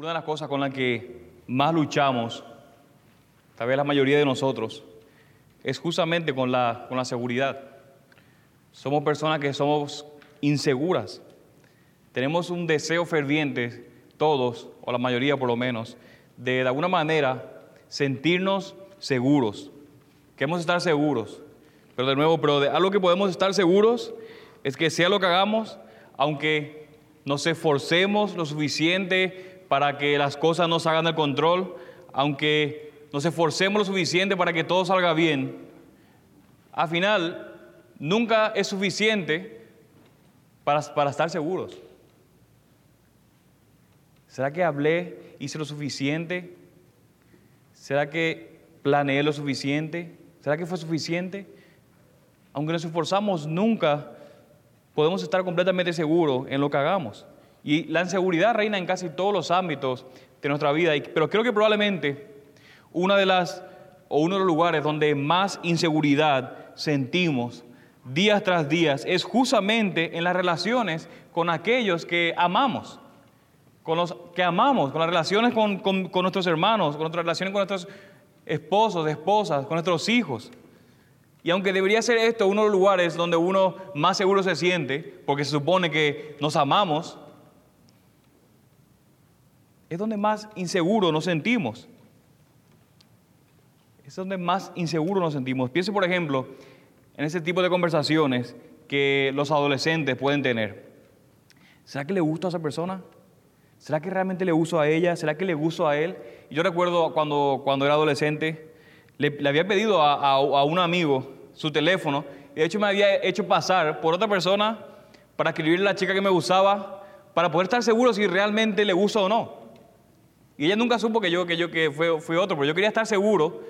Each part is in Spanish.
Una de las cosas con las que más luchamos, tal vez la mayoría de nosotros, es justamente con la, con la seguridad. Somos personas que somos inseguras. Tenemos un deseo ferviente, todos, o la mayoría por lo menos, de de alguna manera sentirnos seguros. Queremos estar seguros. Pero de nuevo, pero de algo que podemos estar seguros es que sea lo que hagamos, aunque nos esforcemos lo suficiente para que las cosas no salgan del control, aunque nos esforcemos lo suficiente para que todo salga bien, al final nunca es suficiente para, para estar seguros. ¿Será que hablé, hice lo suficiente? ¿Será que planeé lo suficiente? ¿Será que fue suficiente? Aunque nos esforzamos, nunca podemos estar completamente seguros en lo que hagamos. Y la inseguridad reina en casi todos los ámbitos de nuestra vida, pero creo que probablemente una de las o uno de los lugares donde más inseguridad sentimos días tras días es justamente en las relaciones con aquellos que amamos, con los que amamos, con las relaciones con, con nuestros hermanos, con nuestras relaciones con nuestros esposos, esposas, con nuestros hijos. Y aunque debería ser esto uno de los lugares donde uno más seguro se siente, porque se supone que nos amamos, es donde más inseguro nos sentimos. Es donde más inseguro nos sentimos. Piense, por ejemplo, en ese tipo de conversaciones que los adolescentes pueden tener. ¿Será que le gusta a esa persona? ¿Será que realmente le gusto a ella? ¿Será que le gusto a él? Y yo recuerdo cuando, cuando era adolescente, le, había pedido a, a, un amigo su teléfono y de hecho me había hecho pasar por otra persona para escribirle a la chica que me gustaba para poder estar seguro si realmente le gusta o no. Y ella nunca supo que yo, que yo que fue, fui otro, pero yo quería estar seguro,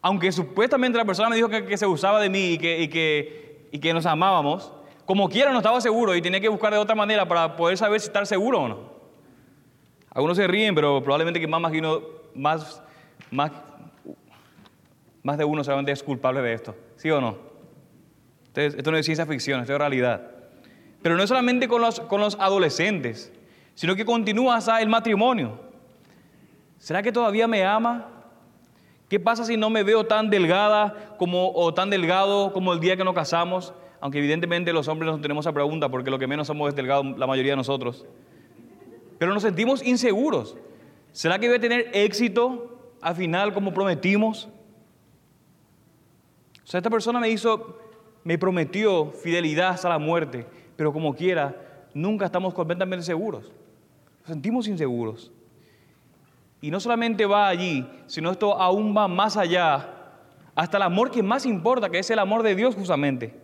aunque supuestamente la persona me dijo que, se usaba de mí y que, y, que, y que nos amábamos, como quiera no estaba seguro y tenía que buscar de otra manera para poder saber si estar seguro o no. Algunos se ríen, pero probablemente que más más, más, más de uno seguramente es culpable de esto. ¿Sí o no? Entonces, esto no es ciencia ficción, esto es realidad. Pero no es solamente con los, con los adolescentes, sino que continúa hasta el matrimonio. ¿Será que todavía me ama? ¿Qué pasa si no me veo tan delgada como, o tan delgado como el día que nos casamos? Aunque evidentemente los hombres no tenemos esa pregunta porque lo que menos somos es delgado la mayoría de nosotros. Pero nos sentimos inseguros. ¿Será que voy a tener éxito al final como prometimos? O sea, esta persona me hizo, me prometió fidelidad hasta la muerte, pero como quiera, nunca estamos completamente seguros. Nos sentimos inseguros. Y no solamente va allí, sino esto aún va más allá, hasta el amor que más importa, que es el amor de Dios justamente.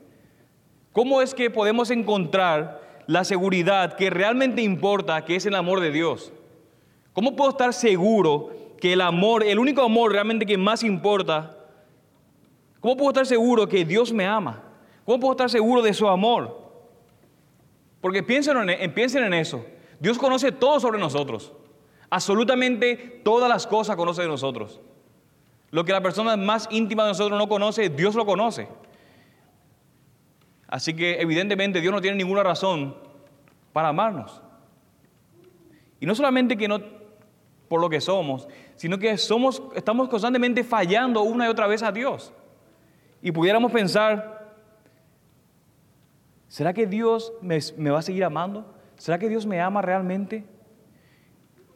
¿Cómo es que podemos encontrar la seguridad que realmente importa, que es el amor de Dios? ¿Cómo puedo estar seguro que el amor, el único amor realmente que más importa, cómo puedo estar seguro que Dios me ama? ¿Cómo puedo estar seguro de su amor? Porque piensen en, eso. Dios conoce todo sobre nosotros. Absolutamente todas las cosas conoce de nosotros. Lo que la persona más íntima de nosotros no conoce, Dios lo conoce. Así que evidentemente Dios no tiene ninguna razón para amarnos. Y no solamente que no por lo que somos, sino que somos, estamos constantemente fallando una y otra vez a Dios. Y pudiéramos pensar, ¿será que Dios me, me va a seguir amando? ¿Será que Dios me ama realmente?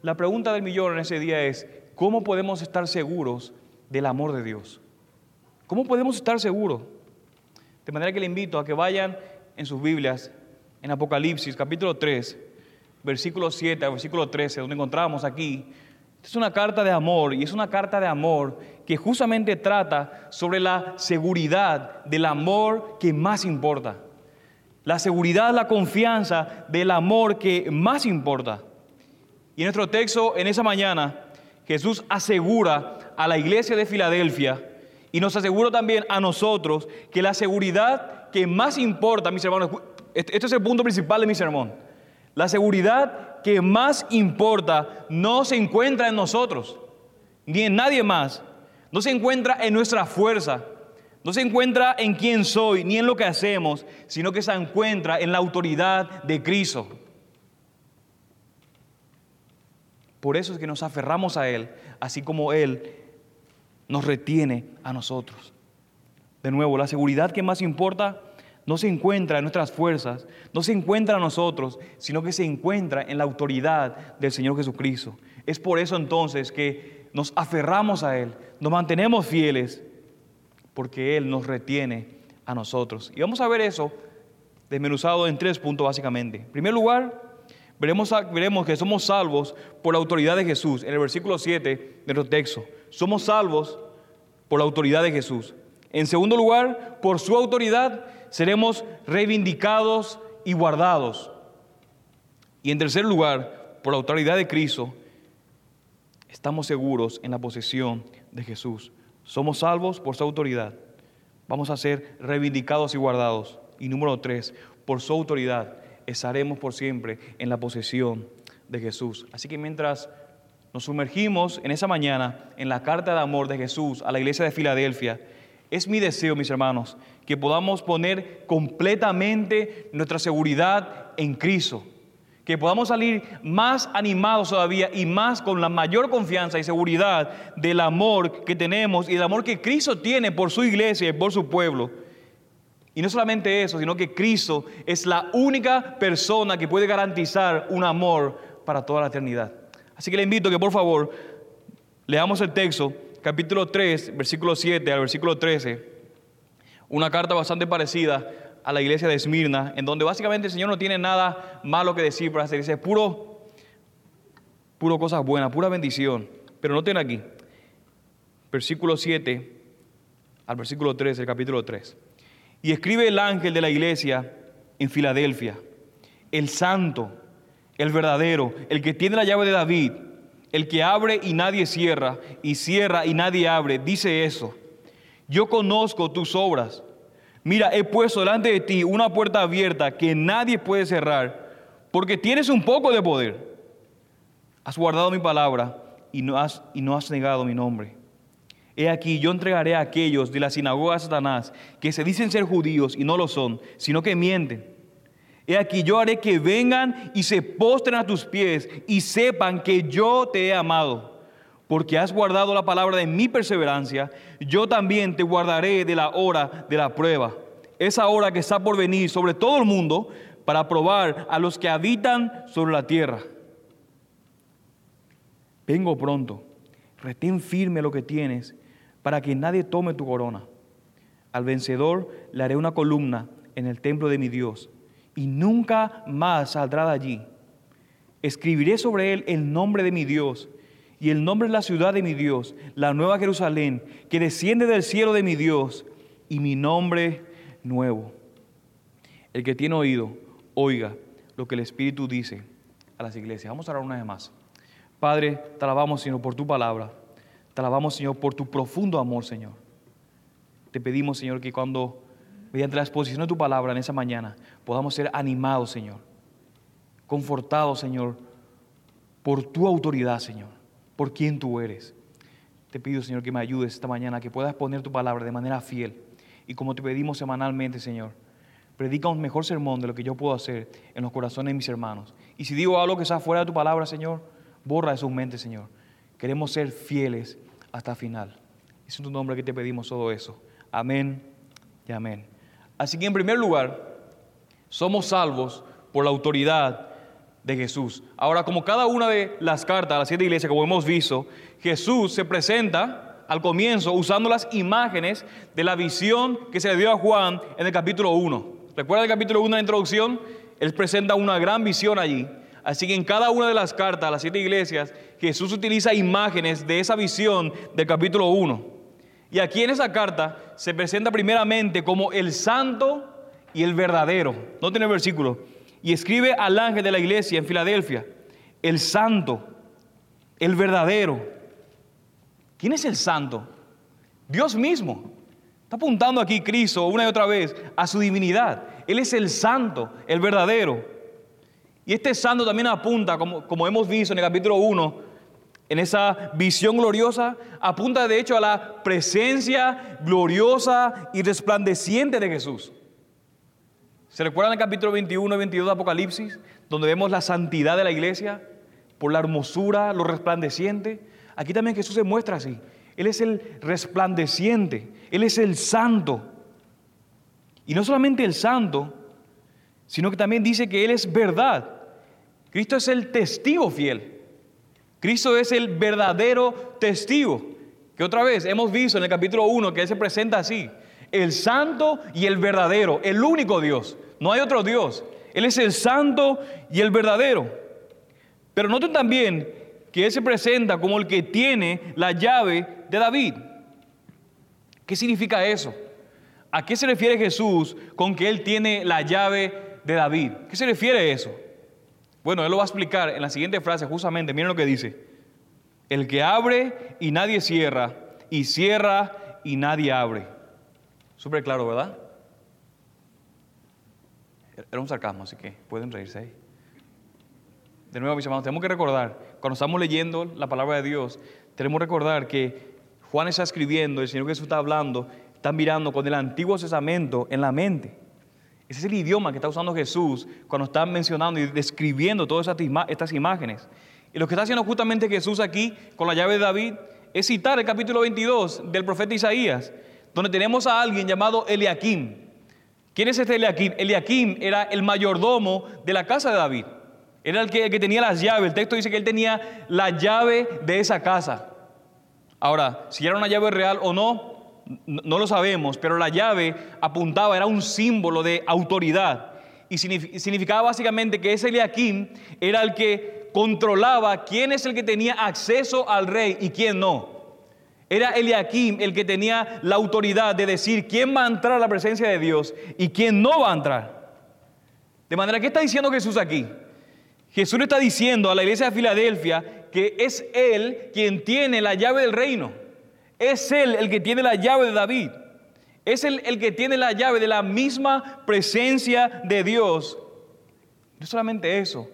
La pregunta del millón en ese día es, ¿cómo podemos estar seguros del amor de Dios? ¿Cómo podemos estar seguros? De manera que le invito a que vayan en sus Biblias, en Apocalipsis capítulo 3, versículo 7 al versículo 13, donde encontramos aquí. Es una carta de amor y es una carta de amor que justamente trata sobre la seguridad del amor que más importa. La seguridad, la confianza del amor que más importa. Y en nuestro texto, en esa mañana, Jesús asegura a la iglesia de Filadelfia y nos asegura también a nosotros que la seguridad que más importa, mis hermanos, este, este es el punto principal de mi sermón, la seguridad que más importa no se encuentra en nosotros, ni en nadie más, no se encuentra en nuestra fuerza, no se encuentra en quién soy, ni en lo que hacemos, sino que se encuentra en la autoridad de Cristo. Por eso es que nos aferramos a Él, así como Él nos retiene a nosotros. De nuevo, la seguridad que más importa no se encuentra en nuestras fuerzas, no se encuentra en nosotros, sino que se encuentra en la autoridad del Señor Jesucristo. Es por eso entonces que nos aferramos a Él, nos mantenemos fieles, porque Él nos retiene a nosotros. Y vamos a ver eso desmenuzado en tres puntos básicamente. En primer lugar, veremos, veremos que somos salvos por la autoridad de Jesús. En el versículo 7 de nuestro texto, somos salvos por la autoridad de Jesús. En segundo lugar, por su autoridad seremos reivindicados y guardados. Y en tercer lugar, por la autoridad de Cristo, estamos seguros en la posesión de Jesús. Somos salvos por su autoridad. Vamos a ser reivindicados y guardados. Y número tres, por su autoridad estaremos por siempre en la posesión de Jesús. Así que mientras nos sumergimos en esa mañana en la carta de amor de Jesús a la iglesia de Filadelfia, es mi deseo, mis hermanos, que podamos poner completamente nuestra seguridad en Cristo. Que podamos salir más animados todavía y más con la mayor confianza y seguridad del amor que tenemos y del amor que Cristo tiene por su iglesia y por su pueblo. Y no solamente eso, sino que Cristo es la única persona que puede garantizar un amor para toda la eternidad. Así que le invito que por favor leamos el texto capítulo 3, versículo 7 al versículo 13, una carta bastante parecida a la iglesia de Esmirna, en donde básicamente el Señor no tiene nada malo que decir para hacer, dice puro, puro cosas buenas, pura bendición. Pero no tiene aquí, versículo 7 al versículo 13, el capítulo 3. Y escribe el ángel de la iglesia en Filadelfia, el santo, el verdadero, el que tiene la llave de David el que abre y nadie cierra, y cierra y nadie abre, dice eso. Yo conozco tus obras. Mira, he puesto delante de ti una puerta abierta que nadie puede cerrar, porque tienes un poco de poder. Has guardado mi palabra y no has, y no has negado mi nombre. He aquí, yo entregaré a aquellos de la sinagoga de Satanás que se dicen ser judíos y no lo son, sino que mienten He aquí yo haré que vengan y se postren a tus pies y sepan que yo te he amado. Porque has guardado la palabra de mi perseverancia, yo también te guardaré de la hora de la prueba. Esa hora que está por venir sobre todo el mundo para probar a los que habitan sobre la tierra. Vengo pronto, retén firme lo que tienes para que nadie tome tu corona. Al vencedor le haré una columna en el templo de mi Dios y nunca más saldrá de allí. Escribiré sobre él el nombre de mi Dios y el nombre de la ciudad de mi Dios, la nueva Jerusalén, que desciende del cielo de mi Dios, y mi nombre nuevo. El que tiene oído, oiga lo que el Espíritu dice a las iglesias. Vamos a orar una vez más. Padre, te alabamos, Señor, por tu palabra. Alabamos, Señor, por tu profundo amor, Señor. Te pedimos, Señor, que cuando mediante la exposición de tu palabra en esa mañana, podamos ser animados, Señor, confortados, Señor, por tu autoridad, Señor, por quien tú eres. Te pido, Señor, que me ayudes esta mañana, que puedas poner tu palabra de manera fiel. Y como te pedimos semanalmente, Señor, predica un mejor sermón de lo que yo puedo hacer en los corazones de mis hermanos. Y si digo algo que sea fuera de tu palabra, Señor, borra de sus mentes, Señor. Queremos ser fieles hasta final. Es en tu nombre que te pedimos todo eso. Amén y amén. Así que en primer lugar, somos salvos por la autoridad de Jesús. Ahora, como cada una de las cartas a las siete iglesias, como hemos visto, Jesús se presenta al comienzo usando las imágenes de la visión que se le dio a Juan en el capítulo 1. ¿Recuerda el capítulo 1 de la introducción? Él presenta una gran visión allí. Así que en cada una de las cartas a las siete iglesias, Jesús utiliza imágenes de esa visión del capítulo 1. Y aquí en esa carta se presenta primeramente como el santo y el verdadero. No tiene versículo. Y escribe al ángel de la iglesia en Filadelfia, el santo, el verdadero. ¿Quién es el santo? Dios mismo. Está apuntando aquí Cristo una y otra vez a su divinidad. Él es el santo, el verdadero. Y este santo también apunta, como, como hemos visto en el capítulo 1, en esa visión gloriosa, apunta de hecho a la presencia gloriosa y resplandeciente de Jesús. ¿Se recuerdan el capítulo 21 y 22 de Apocalipsis, donde vemos la santidad de la iglesia? por la hermosura, lo resplandeciente. Aquí también Jesús se muestra así. Él es el resplandeciente, Él es el santo. Y no solamente el santo, sino que también dice que Él es verdad. Cristo es el testigo fiel. Cristo es el verdadero testigo. Que otra vez hemos visto en el capítulo 1 que Él se presenta así. El santo y el verdadero, el único Dios. No hay otro Dios. Él es el santo y el verdadero. Pero noten también que Él se presenta como el que tiene la llave de David. ¿Qué significa eso? ¿A qué se refiere Jesús con que Él tiene la llave de David? ¿Qué se refiere eso? Bueno, Él lo va a explicar en la siguiente frase justamente. Miren lo que dice. El que abre y nadie cierra, y cierra y nadie abre. Súper claro, ¿verdad? Era un sarcasmo, así que pueden reírse ahí. De nuevo, mis hermanos, tenemos que recordar, cuando estamos leyendo la palabra de Dios, tenemos que recordar que Juan está escribiendo, el Señor Jesús está hablando, están mirando con el Antiguo Testamento en la mente. Ese es el idioma que está usando Jesús cuando está mencionando y describiendo todas estas imágenes. Y lo que está haciendo justamente Jesús aquí con la llave de David es citar el capítulo 22 del profeta Isaías, donde tenemos a alguien llamado Eliakim. ¿Quién es este Eliakim? Eliakim era el mayordomo de la casa de David. Era el que, el que tenía las llaves. El texto dice que él tenía la llave de esa casa. Ahora, si era una llave real o no, no lo sabemos, pero la llave apuntaba, era un símbolo de autoridad. Y significaba básicamente que ese Eliakim era el que controlaba quién es el que tenía acceso al rey y quién no. Era Eliakim el que tenía la autoridad de decir quién va a entrar a la presencia de Dios y quién no va a entrar. De manera, ¿qué está diciendo Jesús aquí? Jesús está diciendo a la iglesia de Filadelfia que es Él quien tiene la llave del reino. Es Él el que tiene la llave de David. Es Él el que tiene la llave de la misma presencia de Dios. No solamente eso,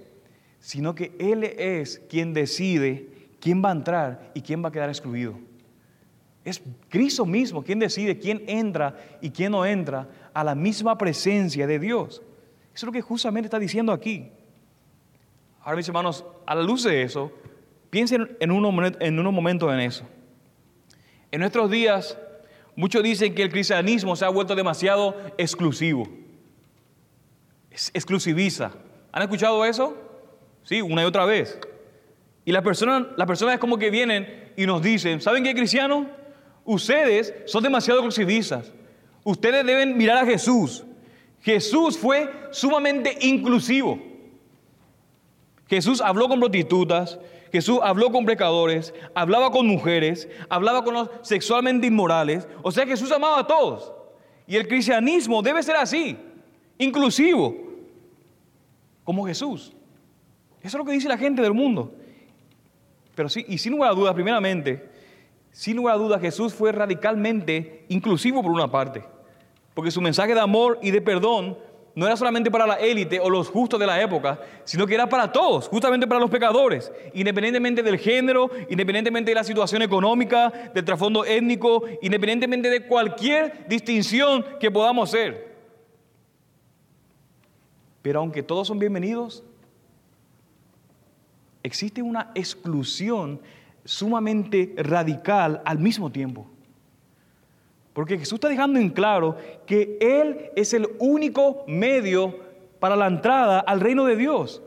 sino que Él es quien decide quién va a entrar y quién va a quedar excluido. Es Cristo mismo quien decide quién entra y quién no entra a la misma presencia de Dios. Eso es lo que justamente está diciendo aquí. Ahora, mis hermanos, a la luz de eso, piensen en unos, en momentos en eso. En nuestros días, muchos dicen que el cristianismo se ha vuelto demasiado exclusivo. exclusiviza. ¿Han escuchado eso? Sí, una y otra vez. Y las personas, las personas es como que vienen y nos dicen, ¿saben qué, cristianos? Ustedes son demasiado exclusivistas. Ustedes deben mirar a Jesús. Jesús fue sumamente inclusivo. Jesús habló con prostitutas, Jesús habló con pecadores, hablaba con mujeres, hablaba con los sexualmente inmorales. O sea, Jesús amaba a todos. Y el cristianismo debe ser así, inclusivo, como Jesús. Eso es lo que dice la gente del mundo. Pero sí, y sin lugar a dudas, primeramente, sin lugar a dudas, Jesús fue radicalmente inclusivo por una parte. Porque su mensaje de amor y de perdón no era solamente para la élite o los justos de la época, sino que era para todos, justamente para los pecadores, independientemente del género, independientemente de la situación económica, del trasfondo étnico, independientemente de cualquier distinción que podamos ser. Pero aunque todos son bienvenidos, existe una exclusión sumamente radical al mismo tiempo. Porque Jesús está dejando en claro que Él es el único medio para la entrada al reino de Dios.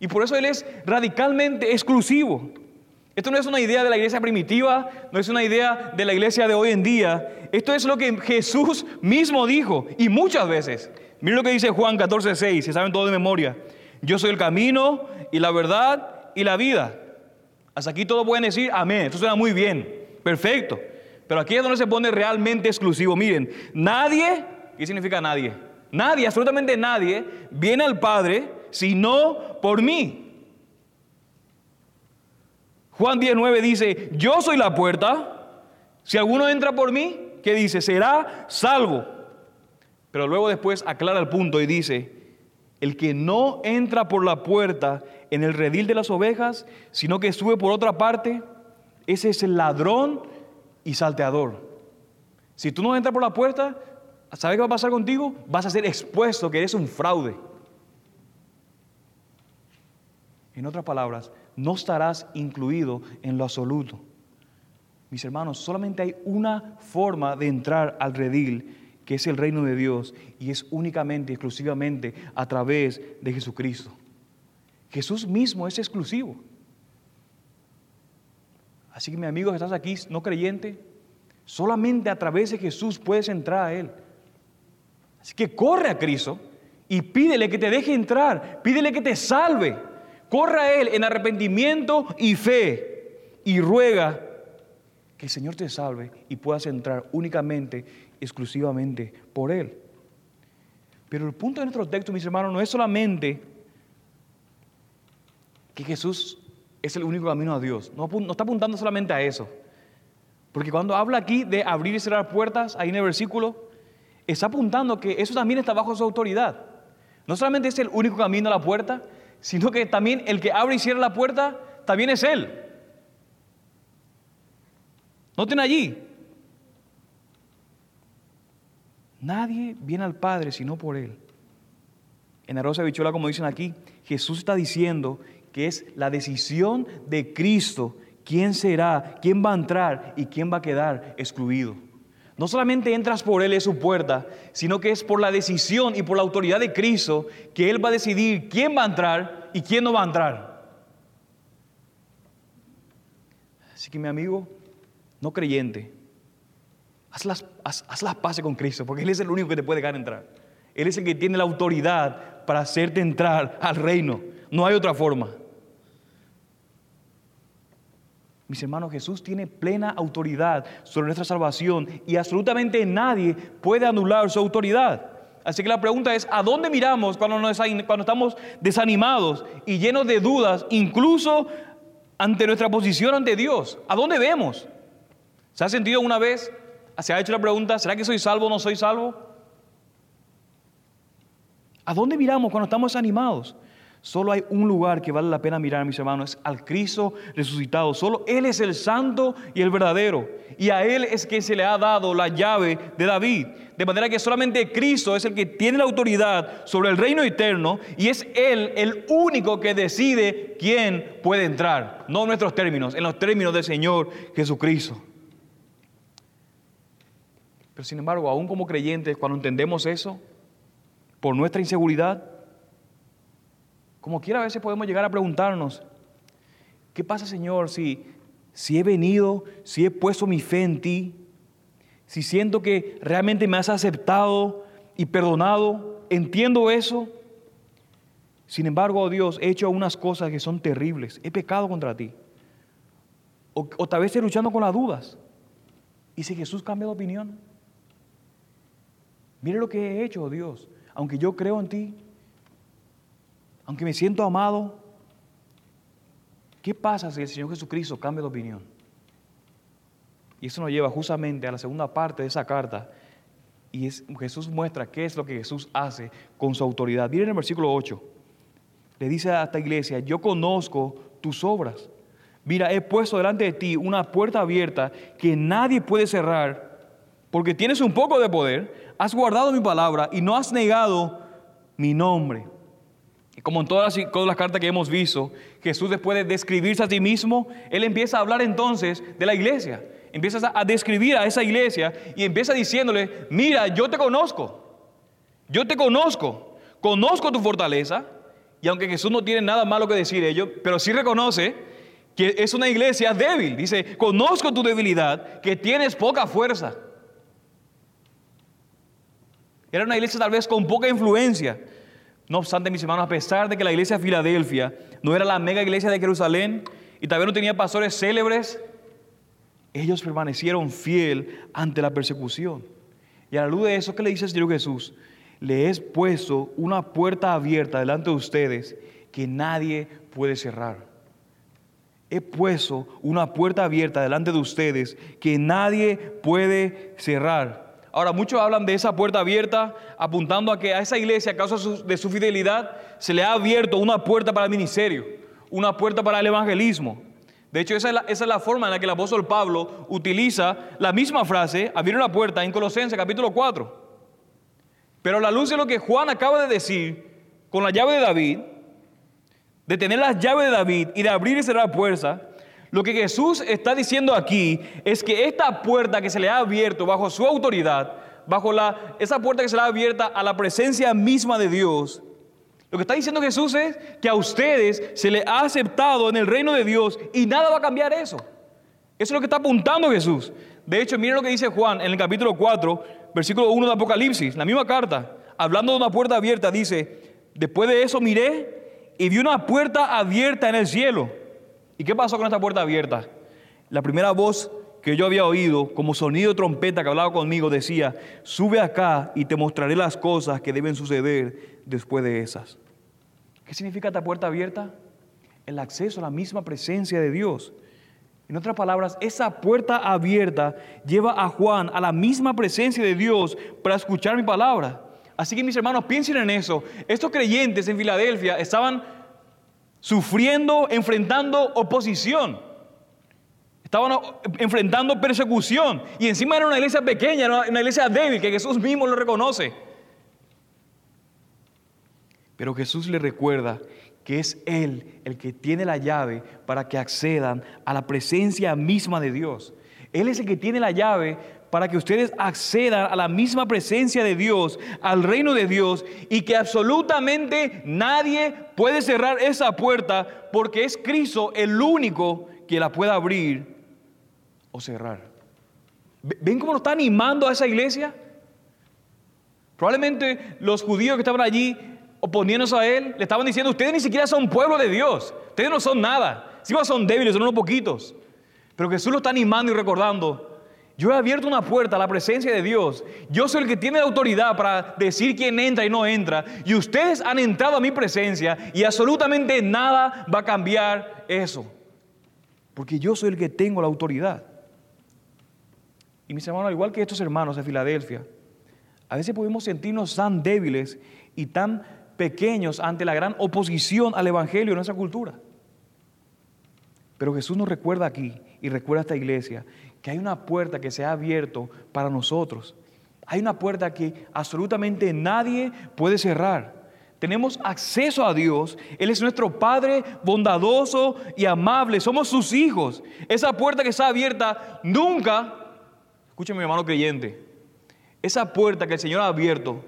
Y por eso Él es radicalmente exclusivo. Esto no es una idea de la iglesia primitiva, no es una idea de la iglesia de hoy en día. Esto es lo que Jesús mismo dijo y muchas veces. Miren lo que dice Juan 14, 6, si saben todo de memoria. Yo soy el camino y la verdad y la vida. Hasta aquí todos pueden decir amén. Esto suena muy bien. Perfecto. Pero aquí es donde se pone realmente exclusivo. Miren, nadie, ¿qué significa nadie? Nadie, absolutamente nadie, viene al Padre sino por mí. Juan 19 dice, yo soy la puerta. Si alguno entra por mí, ¿qué dice? Será salvo. Pero luego después aclara el punto y dice, el que no entra por la puerta en el redil de las ovejas, sino que sube por otra parte, ese es el ladrón y salteador. Si tú no entras por la puerta, ¿sabes qué va a pasar contigo? Vas a ser expuesto que eres un fraude. En otras palabras, no estarás incluido en lo absoluto. Mis hermanos, solamente hay una forma de entrar al redil, que es el reino de Dios, y es únicamente, exclusivamente a través de Jesucristo. Jesús mismo es exclusivo. Así que mi amigo que estás aquí, no creyente, solamente a través de Jesús puedes entrar a Él. Así que corre a Cristo y pídele que te deje entrar, pídele que te salve. Corre a Él en arrepentimiento y fe y ruega que el Señor te salve y puedas entrar únicamente, exclusivamente por Él. Pero el punto de nuestro texto, mis hermanos, no es solamente que Jesús es el único camino a Dios. No, está apuntando solamente a eso. Porque cuando habla aquí de abrir y cerrar puertas, ahí en el versículo, está apuntando que eso también está bajo su autoridad. No solamente es el único camino a la puerta, sino que también el que abre y cierra la puerta también es Él. Noten allí. Nadie viene al Padre sino por Él. En la Rosa Bichola, como dicen aquí, Jesús está diciendo que es la decisión de Cristo quién será, quién va a entrar y quién va a quedar excluido. No solamente entras por Él en su puerta, sino que es por la decisión y por la autoridad de Cristo que Él va a decidir quién va a entrar y quién no va a entrar. Así que mi amigo, no creyente, haz las, haz, las paces con Cristo, porque Él es el único que te puede dejar entrar. Él es el que tiene la autoridad para hacerte entrar al reino. No hay otra forma. Mis hermanos, Jesús tiene plena autoridad sobre nuestra salvación y absolutamente nadie puede anular su autoridad. Así que la pregunta es, ¿a dónde miramos cuando, cuando estamos desanimados y llenos de dudas, incluso ante nuestra posición ante Dios? ¿A dónde vemos? ¿Se ha sentido una vez? ¿Se ha hecho la pregunta, ¿será que soy salvo o no soy salvo? ¿A dónde miramos cuando estamos desanimados? Solo hay un lugar que vale la pena mirar, mis hermanos, es al Cristo resucitado. Solo Él es el santo y el verdadero. Y a Él es que se le ha dado la llave de David. De manera que solamente Cristo es el que tiene la autoridad sobre el reino eterno y es Él el único que decide quién puede entrar. No en nuestros términos, en los términos del Señor Jesucristo. Pero sin embargo, aún como creyentes, cuando entendemos eso, por nuestra inseguridad, como quiera a veces podemos llegar a preguntarnos, ¿qué pasa Señor si, si he venido, si he puesto mi fe en ti, si siento que realmente me has aceptado y perdonado, entiendo eso? Sin embargo, oh Dios, he hecho unas cosas que son terribles, he pecado contra ti. O, tal vez estoy luchando con las dudas. ¿Y si Jesús cambia de opinión? Mire lo que he hecho, oh Dios. Aunque yo creo en ti, aunque me siento amado, ¿qué pasa si el Señor Jesucristo cambia de opinión? Y eso nos lleva justamente a la segunda parte de esa carta. Y es, Jesús muestra qué es lo que Jesús hace con su autoridad. Miren el versículo 8. Le dice a esta iglesia, yo conozco tus obras. Mira, he puesto delante de ti una puerta abierta que nadie puede cerrar, porque tienes un poco de poder, has guardado mi palabra y no has negado mi nombre. Como en todas las, todas las, cartas que hemos visto, Jesús después de describirse a sí mismo, Él empieza a hablar entonces de la iglesia. Empieza a describir a esa iglesia y empieza diciéndole, mira, yo te conozco, yo te conozco, conozco tu fortaleza. Y aunque Jesús no tiene nada malo que decir ello, pero sí reconoce que es una iglesia débil. Dice, conozco tu debilidad, que tienes poca fuerza. Era una iglesia tal vez con poca influencia, no obstante, mis hermanos, a pesar de que la iglesia de Filadelfia no era la mega iglesia de Jerusalén y también no tenía pastores célebres, ellos permanecieron fiel ante la persecución. Y a la luz de eso, ¿qué le dice el Señor Jesús? Le he puesto una puerta abierta delante de ustedes que nadie puede cerrar. He puesto una puerta abierta delante de ustedes que nadie puede cerrar. Ahora, muchos hablan de esa puerta abierta, apuntando a que a esa iglesia, a causa de su fidelidad, se le ha abierto una puerta para el ministerio, una puerta para el evangelismo. De hecho, esa es, la, forma en la que el apóstol Pablo utiliza la misma frase, abrir una puerta, en Colosenses capítulo 4. Pero a la luz de lo que Juan acaba de decir, con la llave de David, de tener las llaves de David y de abrir y cerrar puertas, lo que Jesús está diciendo aquí es que esta puerta que se le ha abierto bajo su autoridad, bajo esa puerta que se le ha abierta a la presencia misma de Dios, lo que está diciendo Jesús es que a ustedes se les ha aceptado en el reino de Dios y nada va a cambiar eso. Eso es lo que está apuntando Jesús. De hecho, miren lo que dice Juan en el capítulo 4, versículo 1 de Apocalipsis, la misma carta, hablando de una puerta abierta, dice, después de eso miré y vi una puerta abierta en el cielo. ¿Y qué pasó con esta puerta abierta? La primera voz que yo había oído, como sonido de trompeta que hablaba conmigo, decía, sube acá y te mostraré las cosas que deben suceder después de esas. ¿Qué significa esta puerta abierta? El acceso a la misma presencia de Dios. En otras palabras, esa puerta abierta lleva a Juan a la misma presencia de Dios para escuchar mi palabra. Así que mis hermanos, piensen en eso. Estos creyentes en Filadelfia estaban sufriendo, enfrentando oposición. Estaban enfrentando persecución. Y encima era una iglesia pequeña, una iglesia débil, que Jesús mismo lo reconoce. Pero Jesús le recuerda que es Él el que tiene la llave para que accedan a la presencia misma de Dios. Él es el que tiene la llave para que ustedes accedan a la misma presencia de Dios, al reino de Dios, y que absolutamente nadie puede cerrar esa puerta porque es Cristo el único que la pueda abrir o cerrar. ¿Ven cómo lo está animando a esa iglesia? Probablemente los judíos que estaban allí oponiéndose a él le estaban diciendo, ustedes ni siquiera son pueblo de Dios, ustedes no son nada, si son débiles, son unos poquitos. Pero Jesús lo está animando y recordando, yo he abierto una puerta a la presencia de Dios. Yo soy el que tiene la autoridad para decir quién entra y no entra. Y ustedes han entrado a mi presencia y absolutamente nada va a cambiar eso. Porque yo soy el que tengo la autoridad. Y mis hermanos, al igual que estos hermanos de Filadelfia, a veces podemos sentirnos tan débiles y tan pequeños ante la gran oposición al Evangelio en nuestra cultura. Pero Jesús nos recuerda aquí y recuerda a esta iglesia hay una puerta que se ha abierto para nosotros. Hay una puerta que absolutamente nadie puede cerrar. Tenemos acceso a Dios. Él es nuestro Padre bondadoso y amable. Somos sus hijos. Esa puerta que está abierta nunca, escúcheme mi hermano creyente, esa puerta que el Señor ha abierto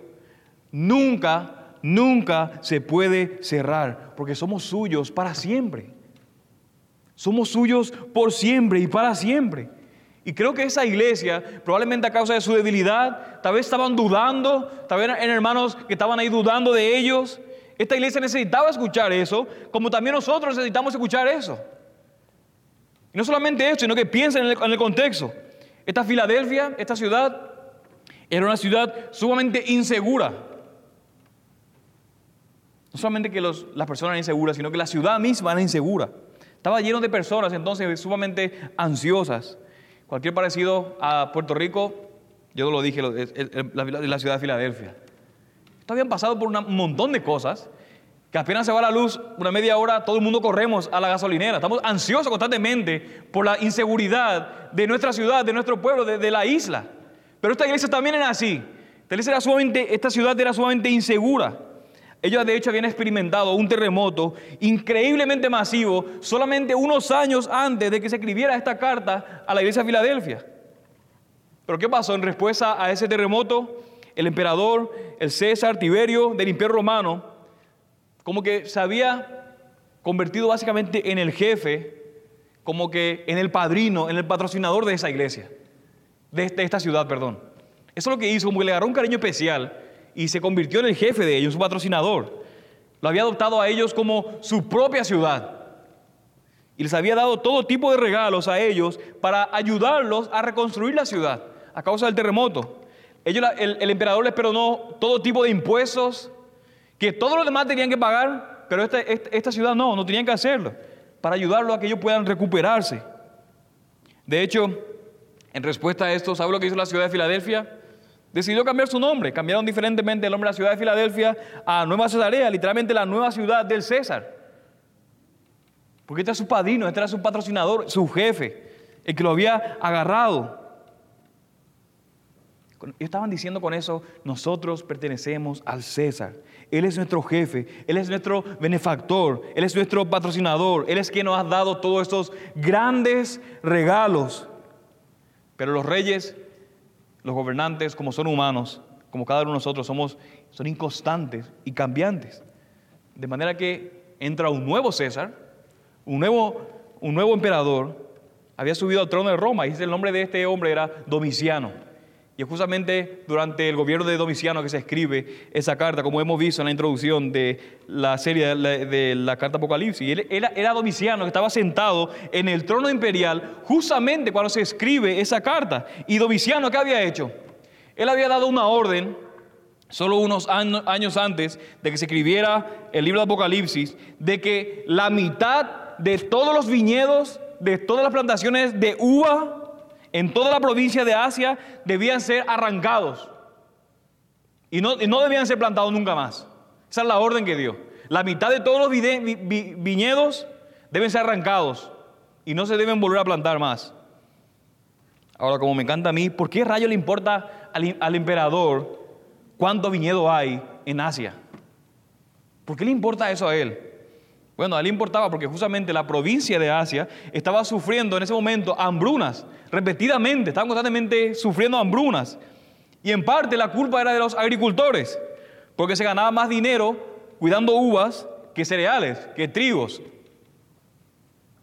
nunca, nunca se puede cerrar porque somos suyos para siempre. Somos suyos por siempre y para siempre. Y creo que esa iglesia, probablemente a causa de su debilidad, tal vez estaban dudando, tal vez eran hermanos que estaban ahí dudando de ellos. Esta iglesia necesitaba escuchar eso, como también nosotros necesitamos escuchar eso. Y no solamente eso, sino que piensen en el, contexto. Esta Filadelfia, esta ciudad, era una ciudad sumamente insegura. No solamente que las personas eran inseguras, sino que la ciudad misma era insegura. Estaba lleno de personas entonces sumamente ansiosas. Cualquier parecido a Puerto Rico, yo no lo dije, la, ciudad de Filadelfia. Estos habían pasado por un montón de cosas que apenas se va la luz, una media hora, todo el mundo corremos a la gasolinera. Estamos ansiosos constantemente por la inseguridad de nuestra ciudad, de nuestro pueblo, de, la isla. Pero esta iglesia también era así. Esta, era sumamente, esta ciudad era sumamente insegura. Ellos de hecho habían experimentado un terremoto increíblemente masivo solamente unos años antes de que se escribiera esta carta a la iglesia de Filadelfia. Pero ¿qué pasó? En respuesta a ese terremoto, el emperador, el César Tiberio del Imperio Romano, como que se había convertido básicamente en el jefe, como que en el padrino, en el patrocinador de esa iglesia, de, esta ciudad, perdón. Eso es lo que hizo, como que le agarró un cariño especial y se convirtió en el jefe de ellos, su patrocinador. Lo había adoptado a ellos como su propia ciudad. Y les había dado todo tipo de regalos a ellos para ayudarlos a reconstruir la ciudad a causa del terremoto. El, emperador les perdonó todo tipo de impuestos que todos los demás tenían que pagar, pero esta, esta, ciudad no, no tenían que hacerlo, para ayudarlos a que ellos puedan recuperarse. De hecho, en respuesta a esto, ¿sabe lo que hizo la ciudad de Filadelfia? Decidió cambiar su nombre. Cambiaron diferentemente el nombre de la ciudad de Filadelfia a Nueva Cesarea, literalmente la nueva ciudad del César. Porque este era su padrino, este era su patrocinador, su jefe, el que lo había agarrado. estaban diciendo con eso, nosotros pertenecemos al César. Él es nuestro jefe, Él es nuestro benefactor, Él es nuestro patrocinador, Él es quien nos ha dado todos estos grandes regalos. Pero los reyes, los gobernantes, como son humanos, como cada uno de nosotros, somos, son inconstantes y cambiantes. De manera que entra un nuevo César, un nuevo, un nuevo emperador, había subido al trono de Roma, y el nombre de este hombre era Domiciano. Y justamente durante el gobierno de Domiciano que se escribe esa carta, como hemos visto en la introducción de la serie de la, carta Apocalipsis. Él, era, era Domiciano que estaba sentado en el trono imperial justamente cuando se escribe esa carta. Y Domiciano, ¿qué había hecho? Él había dado una orden solo unos años antes de que se escribiera el libro de Apocalipsis, de que la mitad de todos los viñedos de todas las plantaciones de uva en toda la provincia de Asia debían ser arrancados. Y no, no debían ser plantados nunca más. Esa es la orden que dio. La mitad de todos los viñedos deben ser arrancados y no se deben volver a plantar más. Ahora, como me encanta a mí, ¿por qué rayo le importa al, al emperador cuánto viñedo hay en Asia? ¿Por qué le importa eso a él? Bueno, a él importaba porque justamente la provincia de Asia estaba sufriendo en ese momento hambrunas, repetidamente, estaban constantemente sufriendo hambrunas. Y en parte la culpa era de los agricultores, porque se ganaba más dinero cuidando uvas que cereales, que trigos.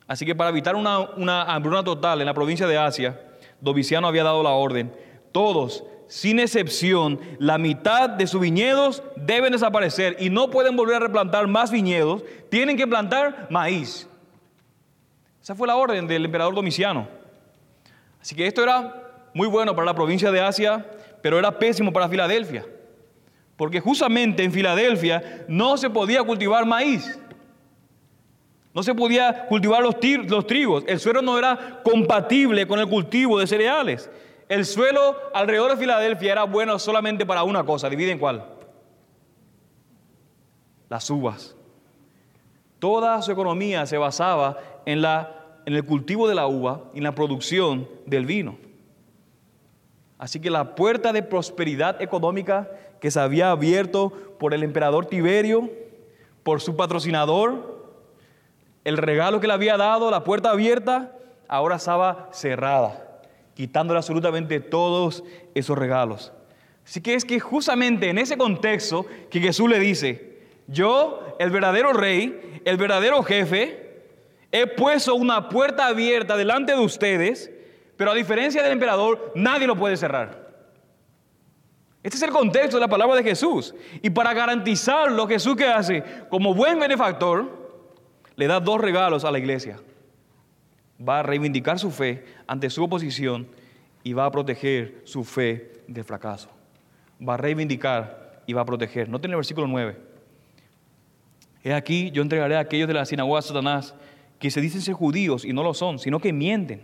Así que para evitar una, una hambruna total en la provincia de Asia, Doviciano había dado la orden, todos sin excepción, la mitad de sus viñedos deben desaparecer y no pueden volver a replantar más viñedos, tienen que plantar maíz. Esa fue la orden del emperador Domiciano. Así que esto era muy bueno para la provincia de Asia, pero era pésimo para Filadelfia. Porque justamente en Filadelfia no se podía cultivar maíz. No se podía cultivar los, los trigos. El suelo no era compatible con el cultivo de cereales. El suelo alrededor de Filadelfia era bueno solamente para una cosa. ¿Dividen cuál? Las uvas. Toda su economía se basaba en, la, en el cultivo de la uva y en la producción del vino. Así que la puerta de prosperidad económica que se había abierto por el emperador Tiberio, por su patrocinador, el regalo que le había dado, la puerta abierta, ahora estaba cerrada quitándole absolutamente todos esos regalos. Así que es que justamente en ese contexto que Jesús le dice, yo, el verdadero rey, el verdadero jefe, he puesto una puerta abierta delante de ustedes, pero a diferencia del emperador, nadie lo puede cerrar. Este es el contexto de la palabra de Jesús. Y para garantizarlo, Jesús que hace, como buen benefactor, le da dos regalos a la iglesia va a reivindicar su fe ante su oposición y va a proteger su fe del fracaso. Va a reivindicar y va a proteger. Noten el versículo 9. He aquí, yo entregaré a aquellos de la sinagoga de Satanás que se dicen ser judíos y no lo son, sino que mienten.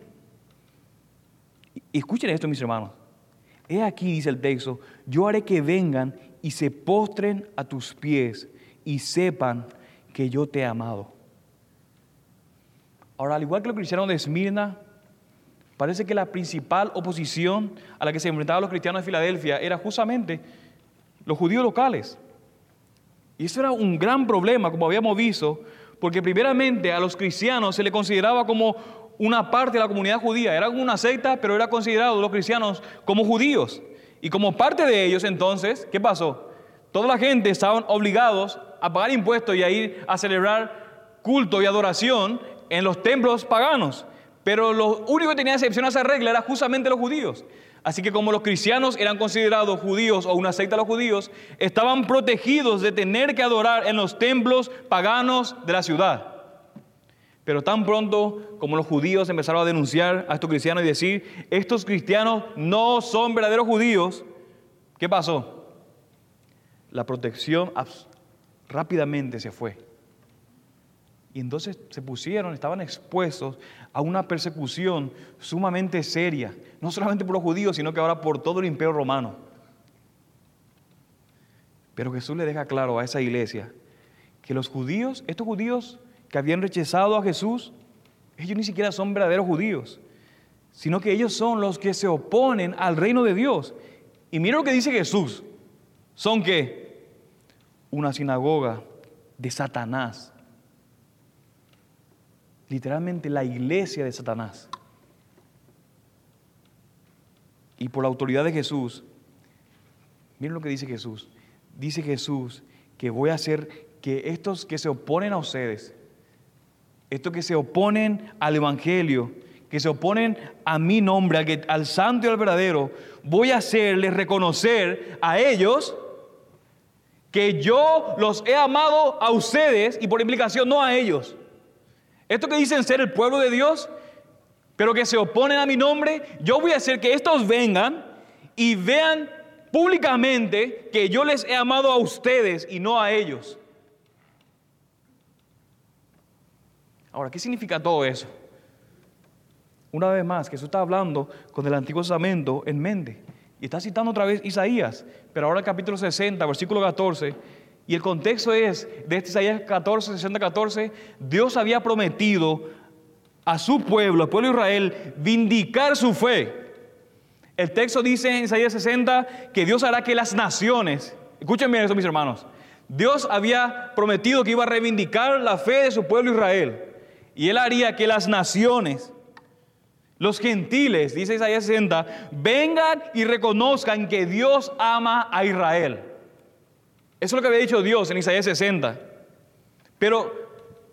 Escuchen esto, mis hermanos. He aquí, dice el texto, yo haré que vengan y se postren a tus pies y sepan que yo te he amado. Ahora, al igual que los cristianos de Esmirna, parece que la principal oposición a la que se enfrentaban los cristianos de Filadelfia era justamente los judíos locales. Y eso era un gran problema, como habíamos visto, porque primeramente a los cristianos se les consideraba como una parte de la comunidad judía, era una secta, pero era considerado los cristianos como judíos. Y como parte de ellos entonces, ¿qué pasó? Toda la gente estaban obligados a pagar impuestos y a ir a celebrar culto y adoración en los templos paganos. Pero lo único que tenía excepción a esa regla era justamente los judíos. Así que como los cristianos eran considerados judíos o una secta de los judíos, estaban protegidos de tener que adorar en los templos paganos de la ciudad. Pero tan pronto como los judíos empezaron a denunciar a estos cristianos y decir, estos cristianos no son verdaderos judíos, ¿qué pasó? La protección rápidamente se fue. Y entonces se pusieron, estaban expuestos a una persecución sumamente seria, no solamente por los judíos, sino que ahora por todo el imperio romano. Pero Jesús le deja claro a esa iglesia que los judíos, estos judíos que habían rechazado a Jesús, ellos ni siquiera son verdaderos judíos, sino que ellos son los que se oponen al reino de Dios. Y mira lo que dice Jesús. Son que una sinagoga de Satanás. Literalmente la iglesia de Satanás. Y por la autoridad de Jesús, miren lo que dice Jesús. Dice Jesús que voy a hacer que estos que se oponen a ustedes, estos que se oponen al Evangelio, que se oponen a mi nombre, al, santo y al verdadero, voy a hacerles reconocer a ellos que yo los he amado a ustedes y por implicación no a ellos. Esto que dicen ser el pueblo de Dios, pero que se oponen a mi nombre, yo voy a hacer que estos vengan y vean públicamente que yo les he amado a ustedes y no a ellos. Ahora, ¿qué significa todo eso? Una vez más, Jesús está hablando con el Antiguo Testamento en mente. Y está citando otra vez Isaías, pero ahora el capítulo 60, versículo 14. Y el contexto es, de este Isaías 14, 60, 14, Dios había prometido a su pueblo, al pueblo de Israel, vindicar su fe. El texto dice en Isaías 60 que Dios hará que las naciones, escuchen bien eso mis hermanos, Dios había prometido que iba a reivindicar la fe de su pueblo Israel. Y él haría que las naciones los gentiles, dice Isaías 60, vengan y reconozcan que Dios ama a Israel. Eso es lo que había dicho Dios en Isaías 60. Pero,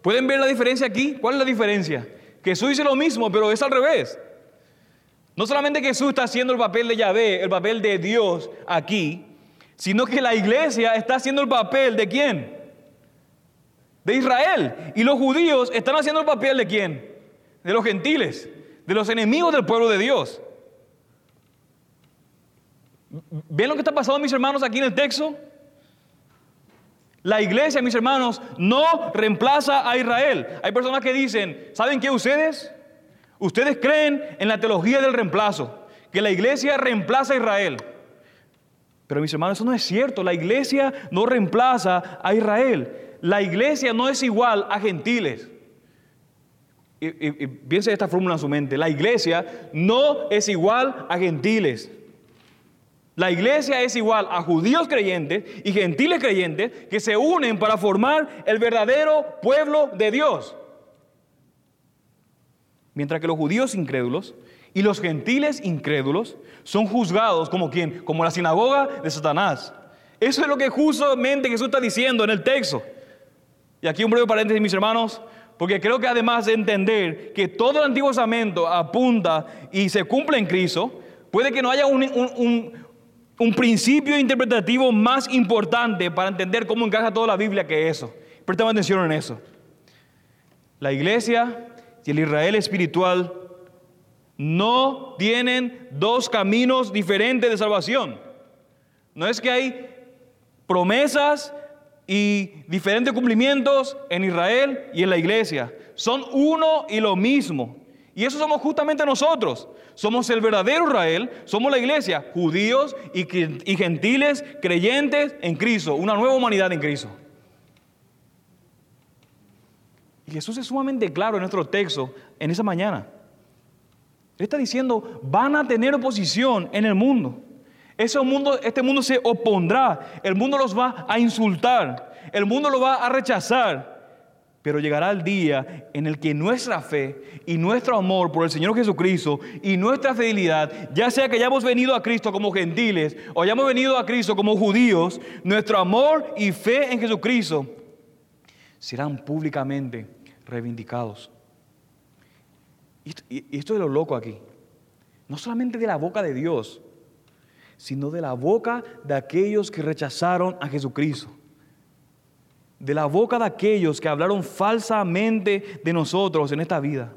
¿pueden ver la diferencia aquí? ¿Cuál es la diferencia? Jesús dice lo mismo, pero es al revés. No solamente Jesús está haciendo el papel de Yahvé, el papel de Dios aquí, sino que la iglesia está haciendo el papel de quién? De Israel. Y los judíos están haciendo el papel de quién? De los gentiles de los enemigos del pueblo de Dios. ¿Ven lo que está pasando, mis hermanos, aquí en el texto? La iglesia, mis hermanos, no reemplaza a Israel. Hay personas que dicen, ¿saben qué ustedes? Ustedes creen en la teología del reemplazo, que la iglesia reemplaza a Israel. Pero mis hermanos, eso no es cierto. La iglesia no reemplaza a Israel. La iglesia no es igual a gentiles y, piense esta fórmula en su mente, la iglesia no es igual a gentiles. La iglesia es igual a judíos creyentes y gentiles creyentes que se unen para formar el verdadero pueblo de Dios. Mientras que los judíos incrédulos y los gentiles incrédulos son juzgados como quien, como la sinagoga de Satanás. Eso es lo que justamente Jesús está diciendo en el texto. Y aquí un breve paréntesis, mis hermanos. Porque creo que además de entender que todo el Antiguo Testamento apunta y se cumple en Cristo, puede que no haya un, principio interpretativo más importante para entender cómo encaja toda la Biblia que eso. Prestemos atención en eso. La iglesia y el Israel espiritual no tienen dos caminos diferentes de salvación. No es que hay promesas y diferentes cumplimientos en Israel y en la iglesia. Son uno y lo mismo. Y eso somos justamente nosotros. Somos el verdadero Israel, somos la iglesia, judíos y, gentiles creyentes en Cristo, una nueva humanidad en Cristo. Y Jesús es sumamente claro en nuestro texto en esa mañana. Él está diciendo, van a tener oposición en el mundo. Ese mundo, este mundo se opondrá, el mundo los va a insultar, el mundo lo va a rechazar. Pero llegará el día en el que nuestra fe y nuestro amor por el Señor Jesucristo y nuestra fidelidad, ya sea que hayamos venido a Cristo como gentiles o hayamos venido a Cristo como judíos, nuestro amor y fe en Jesucristo serán públicamente reivindicados. Y esto, es lo loco aquí. No solamente de la boca de Dios, sino de la boca de aquellos que rechazaron a Jesucristo. De la boca de aquellos que hablaron falsamente de nosotros en esta vida.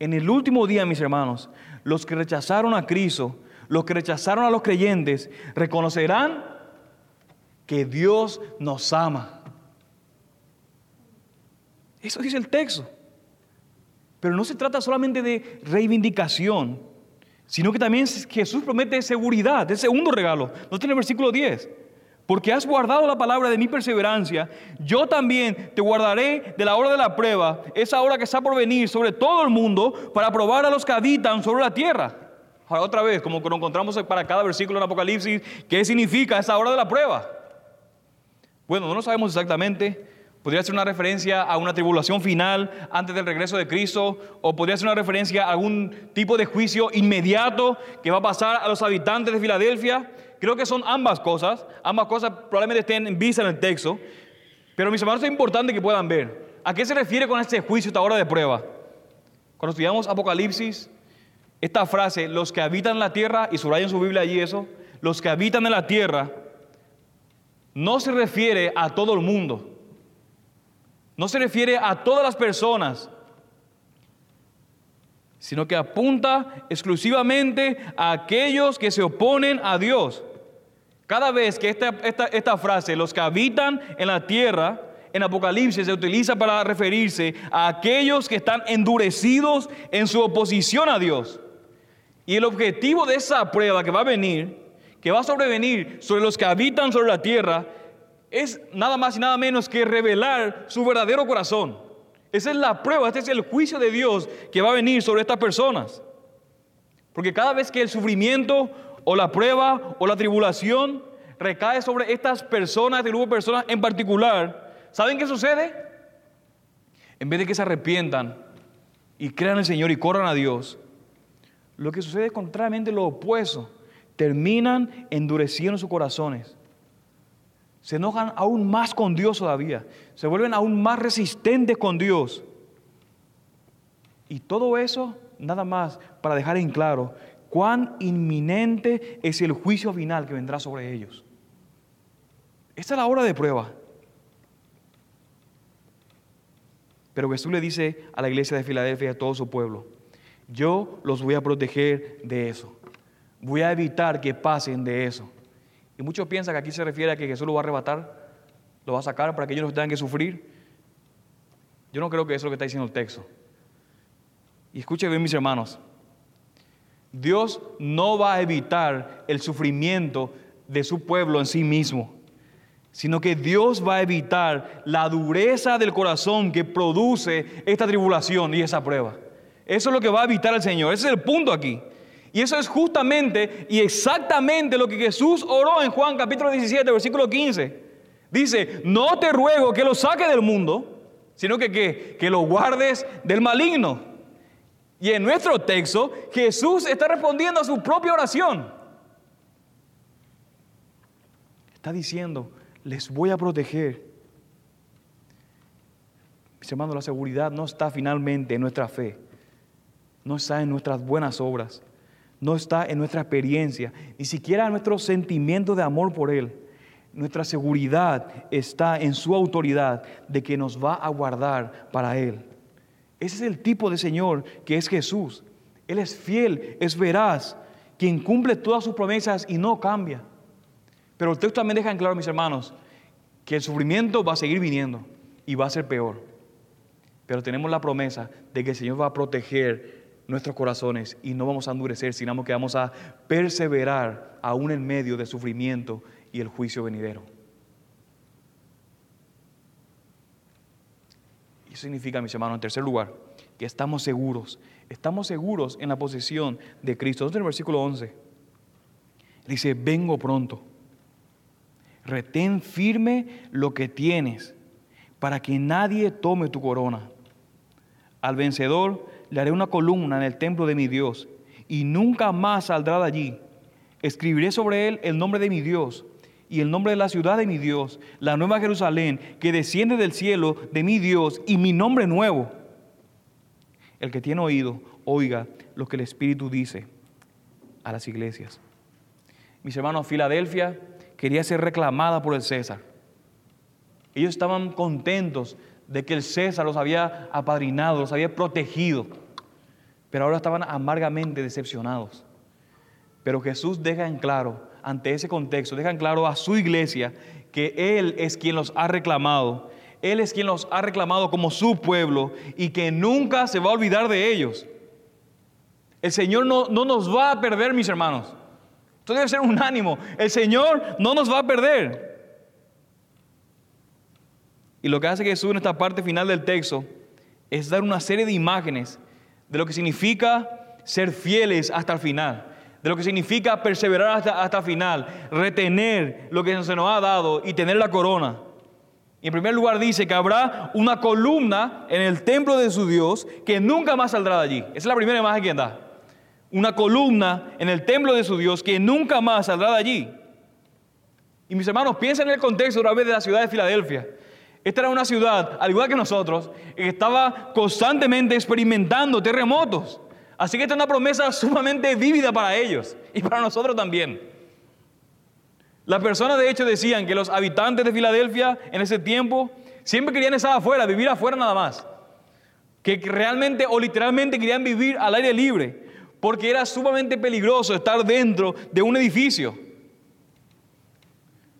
En el último día, mis hermanos, los que rechazaron a Cristo, los que rechazaron a los creyentes, reconocerán que Dios nos ama. Eso dice el texto. Pero no se trata solamente de reivindicación, sino que también Jesús promete seguridad, el segundo regalo. No tiene el versículo 10. Porque has guardado la palabra de mi perseverancia, yo también te guardaré de la hora de la prueba, esa hora que está por venir sobre todo el mundo, para probar a los que habitan sobre la tierra. Ahora, otra vez, como que nos encontramos para cada versículo en Apocalipsis, ¿qué significa esa hora de la prueba? Bueno, no lo sabemos exactamente. Podría ser una referencia a una tribulación final antes del regreso de Cristo, o podría ser una referencia a algún tipo de juicio inmediato que va a pasar a los habitantes de Filadelfia. Creo que son ambas cosas. Ambas cosas probablemente estén en vista en el texto. Pero mis hermanos, es importante que puedan ver. ¿A qué se refiere con este juicio, esta hora de prueba? Cuando estudiamos Apocalipsis, esta frase, los que habitan en la tierra, y subrayan su Biblia allí eso, los que habitan en la tierra, no se refiere a todo el mundo. No se refiere a todas las personas, sino que apunta exclusivamente a aquellos que se oponen a Dios. Cada vez que esta, esta, frase, los que habitan en la tierra, en Apocalipsis se utiliza para referirse a aquellos que están endurecidos en su oposición a Dios. Y el objetivo de esa prueba que va a venir, que va a sobrevenir sobre los que habitan sobre la tierra, es nada más y nada menos que revelar su verdadero corazón. Esa es la prueba, este es el juicio de Dios que va a venir sobre estas personas. Porque cada vez que el sufrimiento o la prueba o la tribulación recae sobre estas personas, este grupo de personas en particular, ¿saben qué sucede? En vez de que se arrepientan y crean en el Señor y corran a Dios, lo que sucede es contrariamente lo opuesto. Terminan endureciendo sus corazones se enojan aún más con Dios todavía, se vuelven aún más resistentes con Dios. Y todo eso nada más para dejar en claro cuán inminente es el juicio final que vendrá sobre ellos. Esta es la hora de prueba. Pero Jesús le dice a la iglesia de Filadelfia y a todo su pueblo, yo los voy a proteger de eso. Voy a evitar que pasen de eso. Y muchos piensan que aquí se refiere a que Jesús lo va a arrebatar, lo va a sacar para que ellos no tengan que sufrir. Yo no creo que eso es lo que está diciendo el texto. Y escuchen bien, mis hermanos. Dios no va a evitar el sufrimiento de su pueblo en sí mismo, sino que Dios va a evitar la dureza del corazón que produce esta tribulación y esa prueba. Eso es lo que va a evitar el Señor. Ese es el punto aquí. Y eso es justamente y exactamente lo que Jesús oró en Juan capítulo 17, versículo 15. Dice, no te ruego que lo saque del mundo, sino que, que, que lo guardes del maligno. Y en nuestro texto, Jesús está respondiendo a su propia oración. Está diciendo, les voy a proteger. Mis hermanos, la seguridad no está finalmente en nuestra fe, no está en nuestras buenas obras no está en nuestra experiencia, ni siquiera en nuestro sentimiento de amor por Él. Nuestra seguridad está en su autoridad de que nos va a guardar para Él. Ese es el tipo de Señor que es Jesús. Él es fiel, es veraz, quien cumple todas sus promesas y no cambia. Pero el texto también deja en claro, mis hermanos, que el sufrimiento va a seguir viniendo y va a ser peor. Pero tenemos la promesa de que el Señor va a proteger nuestros corazones y no vamos a endurecer, sino que vamos a perseverar aún en medio del sufrimiento y el juicio venidero. Eso significa, mis hermanos, en tercer lugar, que estamos seguros, estamos seguros en la posición de Cristo. Entonces, en el versículo 11, dice, vengo pronto, retén firme lo que tienes, para que nadie tome tu corona. Al vencedor, le haré una columna en el templo de mi Dios y nunca más saldrá de allí. Escribiré sobre él el nombre de mi Dios y el nombre de la ciudad de mi Dios, la nueva Jerusalén que desciende del cielo de mi Dios y mi nombre nuevo. El que tiene oído, oiga lo que el Espíritu dice a las iglesias. Mis hermanos, Filadelfia quería ser reclamada por el César. Ellos estaban contentos de que el César los había apadrinado, los había protegido pero ahora estaban amargamente decepcionados. Pero Jesús deja en claro, ante ese contexto, deja en claro a su iglesia que Él es quien los ha reclamado. Él es quien los ha reclamado como su pueblo y que nunca se va a olvidar de ellos. El Señor no, no nos va a perder, mis hermanos. Esto debe ser un ánimo. El Señor no nos va a perder. Y lo que hace Jesús en esta parte final del texto es dar una serie de imágenes de lo que significa ser fieles hasta el final. De lo que significa perseverar hasta, hasta final, retener lo que se nos ha dado y tener la corona. Y en primer lugar dice que habrá una columna en el templo de su Dios que nunca más saldrá de allí. Esa es la primera imagen que da. Una columna en el templo de su Dios que nunca más saldrá de allí. Y mis hermanos, piensen en el contexto otra vez de la ciudad de Filadelfia. Esta era una ciudad, al igual que nosotros, que estaba constantemente experimentando terremotos. Así que esta es una promesa sumamente vívida para ellos y para nosotros también. Las personas de hecho decían que los habitantes de Filadelfia en ese tiempo siempre querían estar afuera, vivir afuera nada más. Que realmente o literalmente querían vivir al aire libre, porque era sumamente peligroso estar dentro de un edificio.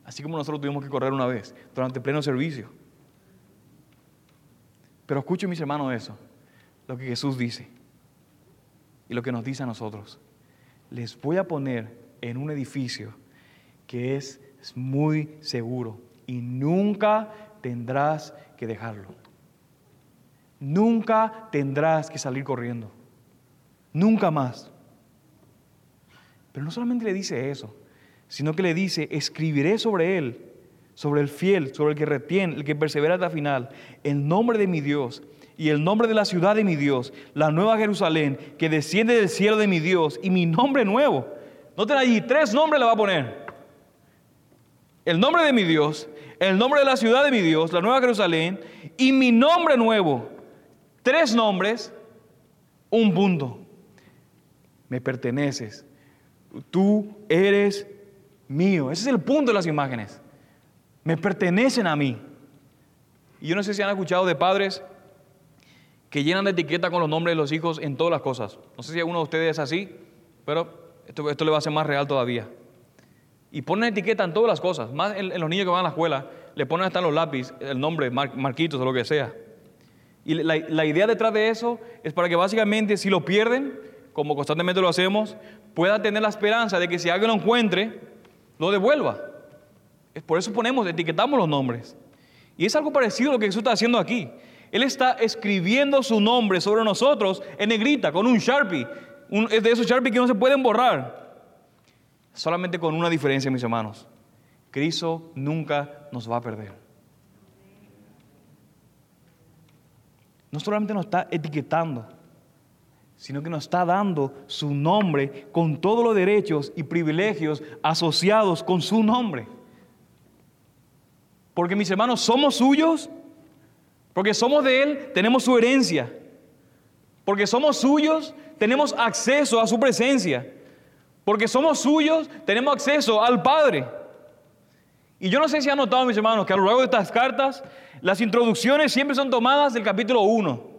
Así como nosotros tuvimos que correr una vez durante pleno servicio. Pero escuchen mis hermanos eso, lo que Jesús dice y lo que nos dice a nosotros. Les voy a poner en un edificio que es muy seguro y nunca tendrás que dejarlo. Nunca tendrás que salir corriendo. Nunca más. Pero no solamente le dice eso, sino que le dice, escribiré sobre él sobre el fiel, sobre el que retiene, el que persevera hasta el final, el nombre de mi Dios y el nombre de la ciudad de mi Dios, la nueva Jerusalén, que desciende del cielo de mi Dios, y mi nombre nuevo. Noten allí, tres nombres le va a poner. El nombre de mi Dios, el nombre de la ciudad de mi Dios, la nueva Jerusalén, y mi nombre nuevo. Tres nombres, un punto. Me perteneces. Tú eres mío. Ese es el punto de las imágenes me pertenecen a mí. Y yo no sé si han escuchado de padres que llenan de etiqueta con los nombres de los hijos en todas las cosas. No sé si alguno de ustedes es así, pero esto, esto le va a ser más real todavía. Y ponen etiqueta en todas las cosas, más en, los niños que van a la escuela, le ponen hasta en los lápices el nombre, Marquitos o lo que sea. Y la, la idea detrás de eso es para que básicamente si lo pierden, como constantemente lo hacemos, pueda tener la esperanza de que si alguien lo encuentre, lo devuelva. Por eso ponemos, etiquetamos los nombres. Y es algo parecido a lo que Jesús está haciendo aquí. Él está escribiendo su nombre sobre nosotros en negrita, con un Sharpie. es de esos Sharpie que no se pueden borrar. Solamente con una diferencia, mis hermanos. Cristo nunca nos va a perder. No solamente nos está etiquetando, sino que nos está dando su nombre con todos los derechos y privilegios asociados con su nombre. Porque mis hermanos somos suyos, porque somos de Él, tenemos su herencia. Porque somos suyos, tenemos acceso a su presencia. Porque somos suyos, tenemos acceso al Padre. Y yo no sé si han notado, mis hermanos, que a lo largo de estas cartas, las introducciones siempre son tomadas del capítulo 1.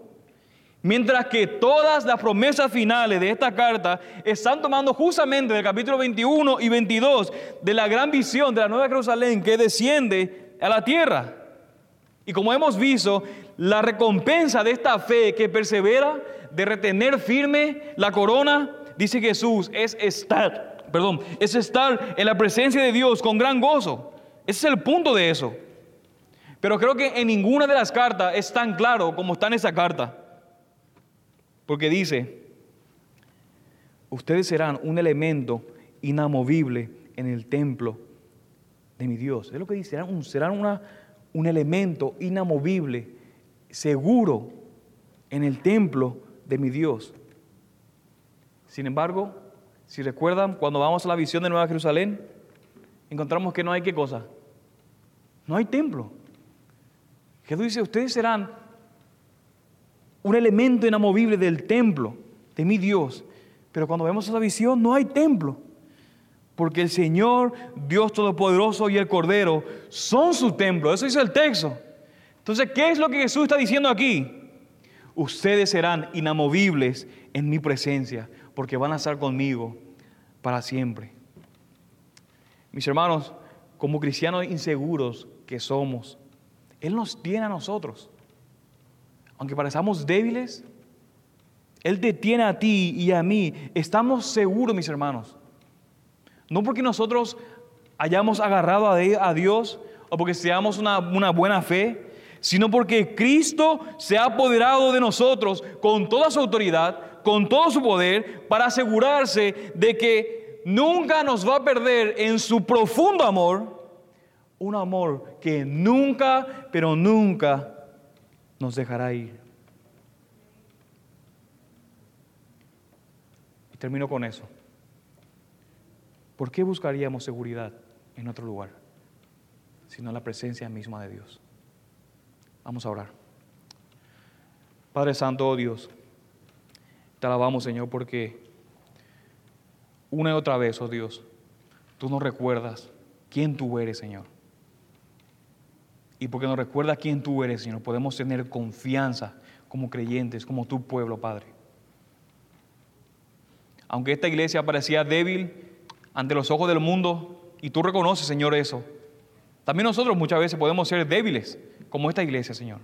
Mientras que todas las promesas finales de esta carta están tomando justamente del capítulo 21 y 22 de la gran visión de la Nueva Jerusalén que desciende a la tierra. Y como hemos visto, la recompensa de esta fe que persevera, de retener firme la corona, dice Jesús, es estar, perdón, es estar en la presencia de Dios con gran gozo. Ese es el punto de eso. Pero creo que en ninguna de las cartas es tan claro como está en esa carta. Porque dice, ustedes serán un elemento inamovible en el templo de mi Dios. Es lo que dice, serán, un, serán un elemento inamovible, seguro en el templo de mi Dios. Sin embargo, si recuerdan, cuando vamos a la visión de Nueva Jerusalén, encontramos que no hay qué cosa. No hay templo. Jesús dice, ustedes serán un elemento inamovible del templo de mi Dios. Pero cuando vemos esa visión, no hay templo. Porque el Señor, Dios Todopoderoso y el Cordero son su templo. Eso dice el texto. Entonces, ¿qué es lo que Jesús está diciendo aquí? Ustedes serán inamovibles en mi presencia, porque van a estar conmigo para siempre. Mis hermanos, como cristianos inseguros que somos, Él nos tiene a nosotros. Aunque parecamos débiles, Él te tiene a ti y a mí. Estamos seguros, mis hermanos no porque nosotros hayamos agarrado a Dios o porque seamos una, buena fe, sino porque Cristo se ha apoderado de nosotros con toda su autoridad, con todo su poder para asegurarse de que nunca nos va a perder en su profundo amor, un amor que nunca, pero nunca nos dejará ir. Y termino con eso. ¿Por qué buscaríamos seguridad en otro lugar, sino la presencia misma de Dios? Vamos a orar. Padre Santo, oh Dios, te alabamos, Señor, porque una y otra vez, oh Dios, tú nos recuerdas quién tú eres, Señor. Y porque nos recuerdas quién tú eres, Señor, podemos tener confianza como creyentes, como tu pueblo, Padre. Aunque esta iglesia parecía débil ante los ojos del mundo, y tú reconoces, Señor, eso, también nosotros muchas veces podemos ser débiles, como esta iglesia, Señor.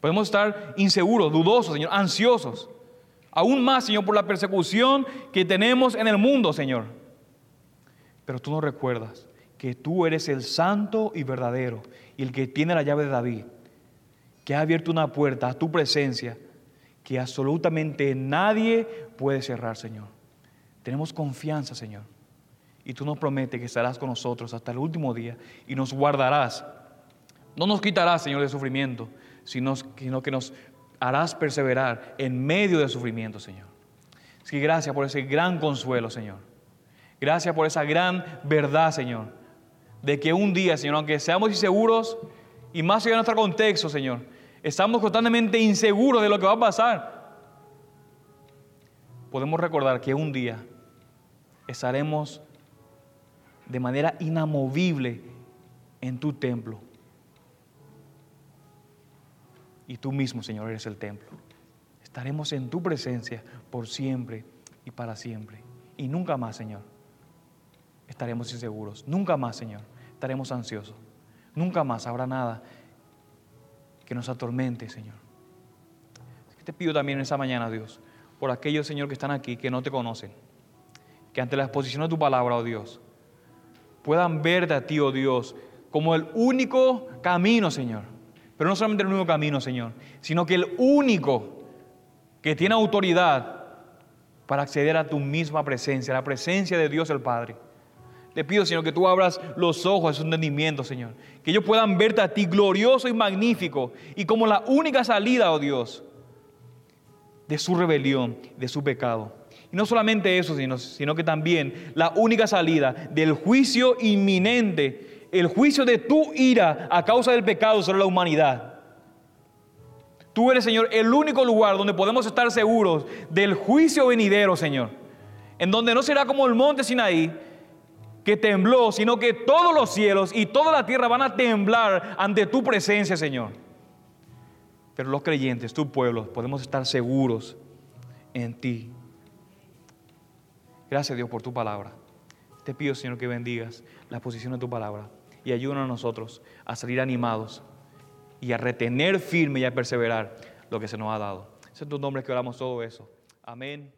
Podemos estar inseguros, dudosos, Señor, ansiosos. Aún más, Señor, por la persecución que tenemos en el mundo, Señor. Pero tú nos recuerdas que tú eres el santo y verdadero y el que tiene la llave de David, que ha abierto una puerta a tu presencia que absolutamente nadie puede cerrar, Señor. Tenemos confianza, Señor. Y tú nos prometes que estarás con nosotros hasta el último día y nos guardarás. No nos quitarás, Señor, de sufrimiento, sino, que nos harás perseverar en medio del sufrimiento, Señor. Así que gracias por ese gran consuelo, Señor. Gracias por esa gran verdad, Señor de que un día, Señor, aunque seamos inseguros y más allá de nuestro contexto, Señor, estamos constantemente inseguros de lo que va a pasar, podemos recordar que un día estaremos de manera inamovible en tu templo. Y tú mismo, Señor, eres el templo. Estaremos en tu presencia por siempre y para siempre. Y nunca más, Señor, estaremos inseguros. Nunca más, Señor estaremos ansiosos. Nunca más habrá nada que nos atormente, Señor. te pido también en esa mañana, Dios, por aquellos, Señor, que están aquí, que no te conocen, que ante la exposición de tu palabra, oh Dios, puedan verte a ti, oh Dios, como el único camino, Señor. Pero no solamente el único camino, Señor, sino que el único que tiene autoridad para acceder a tu misma presencia, la presencia de Dios el Padre. Te pido, Señor, que tú abras los ojos de su entendimiento, Señor. Que ellos puedan verte a ti glorioso y magnífico y como la única salida, oh Dios, de su rebelión, de su pecado. Y no solamente eso, sino, sino que también la única salida del juicio inminente, el juicio de tu ira a causa del pecado sobre la humanidad. Tú eres, Señor, el único lugar donde podemos estar seguros del juicio venidero, Señor. En donde no será como el monte Sinaí, que tembló, sino que todos los cielos y toda la tierra van a temblar ante tu presencia, Señor. Pero los creyentes, tu pueblo, podemos estar seguros en ti. Gracias Dios por tu palabra. Te pido, Señor, que bendigas la posición de tu palabra y ayúdanos a nosotros a salir animados y a retener firme y a perseverar lo que se nos ha dado. Es en tu nombre que oramos todo eso. Amén.